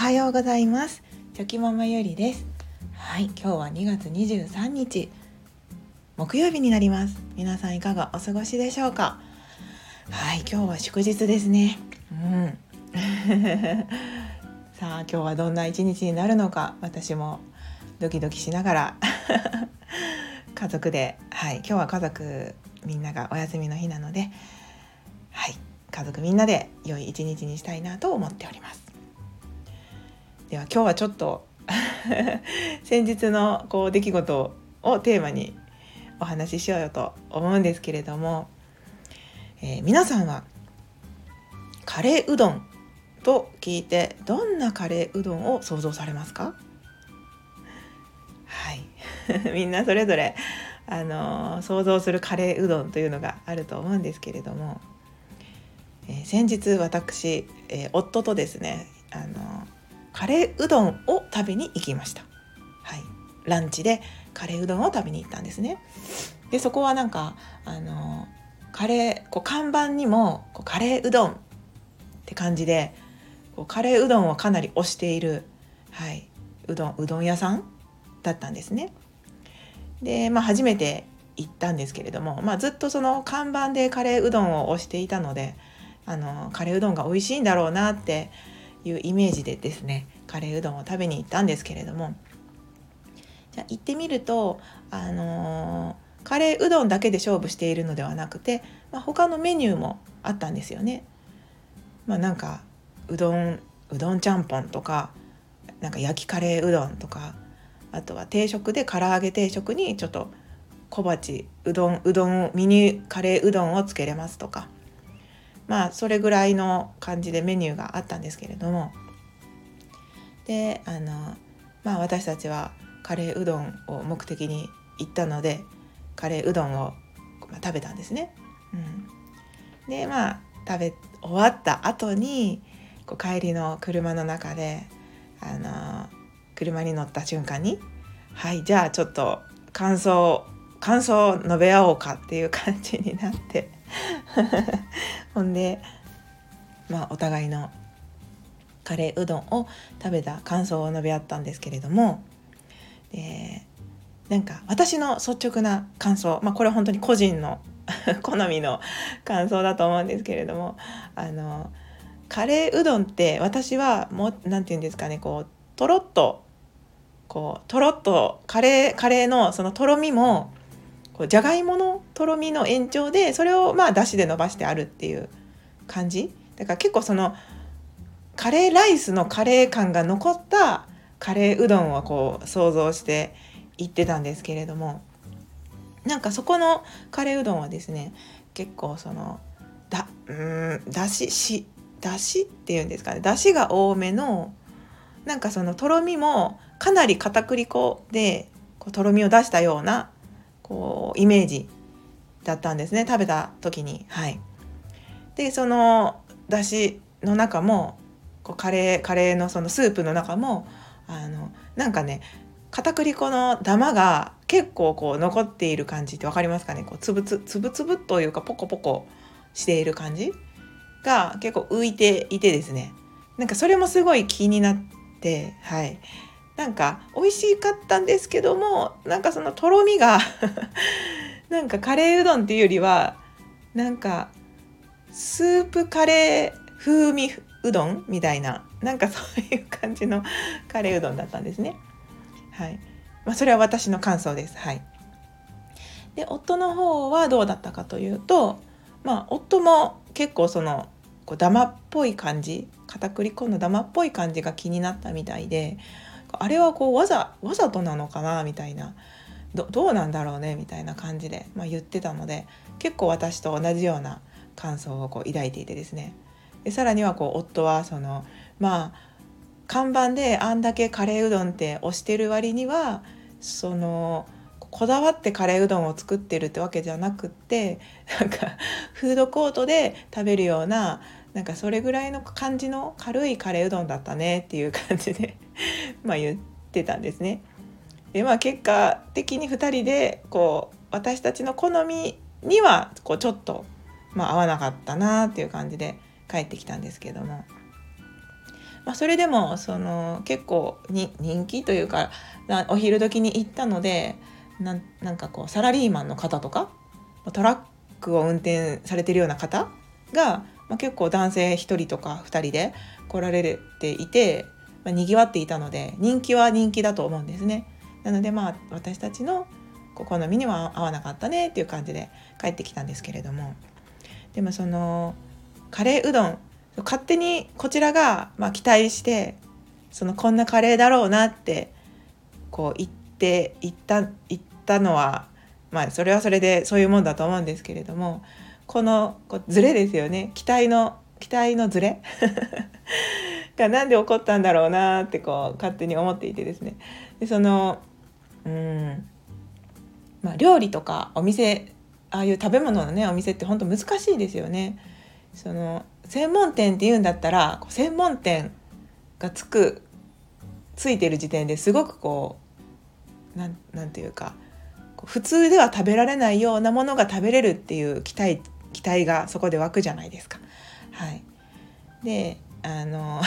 はようございます。チョキママゆりです。はい今日は2月23日。木曜日になります。皆さんいかがお過ごしでしょうか？はい今日は祝日ですね。うん。さあ今日はどんな一日になるのか？私もドキドキしながら。家族で。はい今日は家族みんながお休みの日なので。はい家族みんなで良い一日にしたいなと思っております。では今日はちょっと 先日のこう出来事をテーマにお話ししようよと思うんですけれども、えー、皆さんはカレーうどんと聞いてどんなカレーうどんを想像されますか？はい。みんなそれぞれ、あのー、想像するカレーうどんというのがあると思うんですけれども、えー、先日私、えー、夫とですね、あのカレーうどんを食べに行きました。はい、ランチでカレーうどんを食べに行ったんですね。でそこはなんかあのカレーこう看板にもこうカレーうどんって感じでこうカレーうどんをかなり推している、はい、うどんうどん屋さんだったんですね。で、まあ、初めて行ったんですけれども、まあ、ずっとその看板でカレーうどんを推していたのであのカレーうどんが美味しいんだろうなっていうイメージでですねカレーうどんを食べに行ったんですけれどもじゃ行ってみるとあのー、カレーうどんだけで勝負しているのではなくて、まあ、他のメニューもあったんですよね。まあ、なんかうどんうどんちゃんぽんとかなんか焼きカレーうどんとかあとは定食で唐揚げ定食にちょっと小鉢うどんうどんミニカレーうどんをつけれますとかまあそれぐらいの感じでメニューがあったんですけれども。であのまあ私たちはカレーうどんを目的に行ったのでカレーうどんを、ま、食べたんですね。うん、でまあ食べ終わった後にこう帰りの車の中であの車に乗った瞬間に「はいじゃあちょっと感想感想を述べ合おうか」っていう感じになって。ほんでまあお互いのカレーうどんを食べた感想を述べ合ったんですけれどもでなんか私の率直な感想まあこれは本当に個人の 好みの感想だと思うんですけれどもあのカレーうどんって私はも何て言うんですかねこうとろっとこうとろっとカレーカレーのそのとろみもじゃがいものとろみの延長でそれをまあだしで伸ばしてあるっていう感じ。だから結構そのカレーライスのカレー感が残ったカレーうどんをこう想像していってたんですけれども。なんかそこのカレーうどんはですね結構そのだうんだししだしっていうんですかね。だしが多めのなんかそのとろみもかなり片栗粉でこうとろみを出したようなこうイメージだったんですね食べた時に。はい。でそのだしの中もこうカレーカレーのそのスープの中もあのなんかね片栗粉のダマが結構こう残っている感じって分かりますかね。こうつぶつつぶつぶというかポコポコしている感じが結構浮いていてですね。なんかそれもすごい気になってはい。なんか美味しかったんですけどもなんかそのとろみが なんかカレーうどんっていうよりはなんかスープカレー風味うどんみたいななんかそういう感じのカレーうどんだったんですね。はいまあ、それは私の感想です。はい、で夫の方はどうだったかというと、まあ、夫も結構そのこうダマっぽい感じ片栗粉のダマっぽい感じが気になったみたいであれはこうわざわざとなのかなみたいな。どうなんだろうねみたいな感じで、まあ、言ってたので結構私と同じような感想をこう抱いていてですね。でさらにはこう夫はそのまあ看板であんだけカレーうどんって推してる割にはそのこだわってカレーうどんを作ってるってわけじゃなくってなんかフードコートで食べるようななんかそれぐらいの感じの軽いカレーうどんだったねっていう感じで まあ言ってたんですね。でまあ結果的に2人でこう私たちの好みにはこうちょっと、まあ、合わなかったなっていう感じで帰ってきたんですけどもまあ、それでもその結構に人気というかお昼時に行ったのでななんかこうサラリーマンの方とかトラックを運転されてるような方が、まあ、結構男性1人とか2人で来られていて、まあ、にぎわっていたので人気は人気だと思うんですね。なのでまあ私たちの好みには合わなかったねっていう感じで帰ってきたんですけれどもでもそのカレーうどん勝手にこちらがまあ期待してそのこんなカレーだろうなってこう言って言った言ったのはまあそれはそれでそういうもんだと思うんですけれどもこのこうズレですよね。期待の期待のズレ？が何で起こったんだろうなってこう勝手に思っていてですね。でそのうん。まあ料理とかお店ああいう食べ物のねお店って本当難しいですよね。その専門店っていうんだったら専門店がつくついてる時点ですごくこうなんなんていうか普通では食べられないようなものが食べれるっていう期待期待がそこで湧くじゃないですか。はい、であの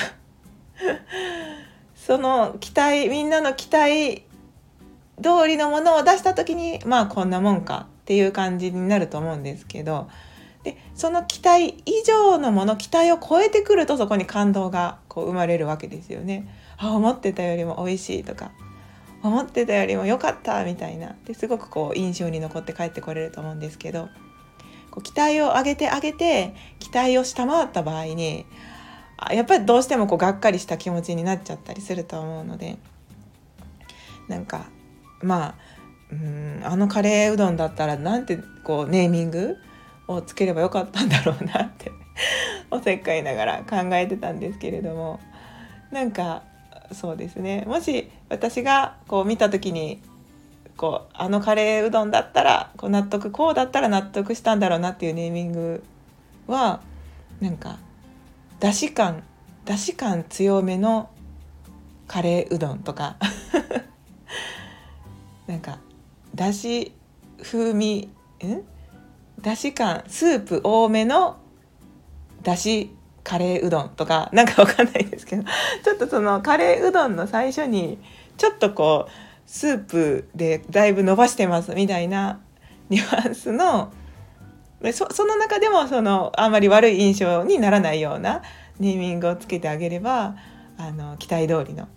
その期待みんなの期待通りのものを出した時にまあこんなもんかっていう感じになると思うんですけど。でその期待以上のもの期待を超えてくるとそこに感動がこう生まれるわけですよね。あ思ってたよりも美味しいとか。思ってたよりも良かったみたいな。ですごくこう印象に残って帰ってこれると思うんですけど。こう期待を上げて上げて期待を下回った場合にやっぱりどうしてもこうがっかりした気持ちになっちゃったりすると思うのでなんかまあうんあのカレーうどんだったらなんてこうネーミングをつければよかったんだろうなって おせっかいながら考えてたんですけれどもなんかそうですね。もし私がこう見た時にこうあのカレーうどんだったらこう納得こうだったら納得したんだろうなっていうネーミングはなんかだし感だし感強めのカレーうどんとか。なんかだし風味ん？だし感スープ多めのだしカレーうどんとか。なんかわかんないですけど。ちょっとそのカレーうどんの最初にちょっとこうスープでだいぶ伸ばしてますみたいなニュアンスのそその中でもそのあんまり悪い印象にならないようなネーミングをつけてあげればあの期待通りの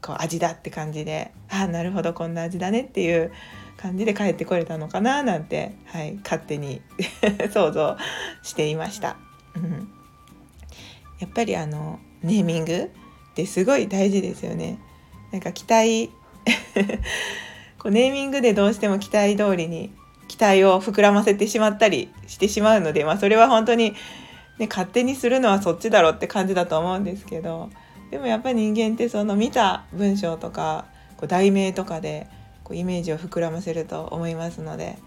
こう味だって感じでああなるほどこんな味だねっていう感じで帰ってこれたのかななんて、はい、勝手に 想像していました。うん、やっぱりあのネーミングってすごい大事ですよね。なんか期待 こうネーミングでどうしても期待通りに期待を膨らませてしまったりしてしまうので、まあ、それは本当に、ね、勝手にするのはそっちだろうって感じだと思うんですけどでもやっぱり人間ってその見た文章とかこう題名とかでこうイメージを膨らませると思いますので、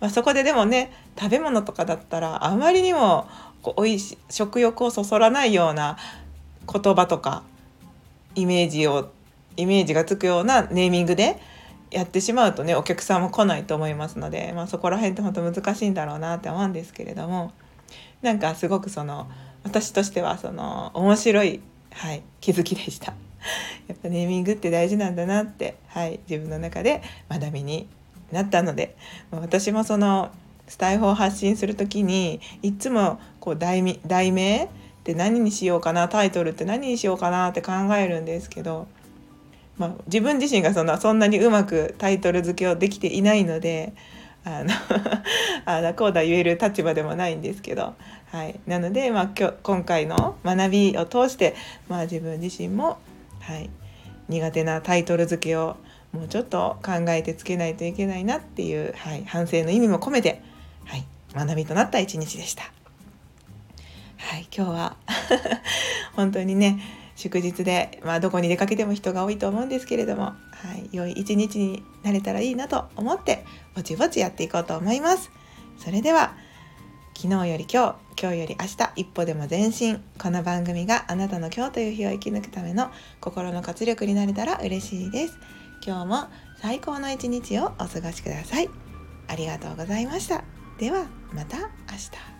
まあ、そこででもね食べ物とかだったらあまりにもこうおいし食欲をそそらないような言葉とかイメージをイメージがつくようなネーミングでやってしまうとねお客さんも来ないと思いますので、まあ、そこら辺って本当難しいんだろうなって思うんですけれどもなんかすごくその私としてはその面白い、はい、気づきでした。やっぱネーミングって大事なんだなって、はい、自分の中で学びになったので私もそのスタイフを発信する時にいつもこう題題名って何にしようかなタイトルって何にしようかなって考えるんですけど、まあ、自分自身がそんなそんなにうまくタイトル付けをできていないのであの あだこうだ言える立場でもないんですけど、はい、なので、まあ、今日今回の学びを通して、まあ、自分自身もはい、苦手なタイトル付けをもうちょっと考えてつけないといけないなっていう、はい、反省の意味も込めて、はい、学びとなった一日でした。はい、今日は 本当にね祝日で、まあ、どこに出かけても人が多いと思うんですけれども、はい、良い一日になれたらいいなと思ってぼちぼちやっていこうと思います。それでは昨日より今日今日より明日一歩でも前進。この番組があなたの今日という日を生き抜くための心の活力になれたら嬉しいです。今日も最高の一日をお過ごしください。ありがとうございました。ではまた明日。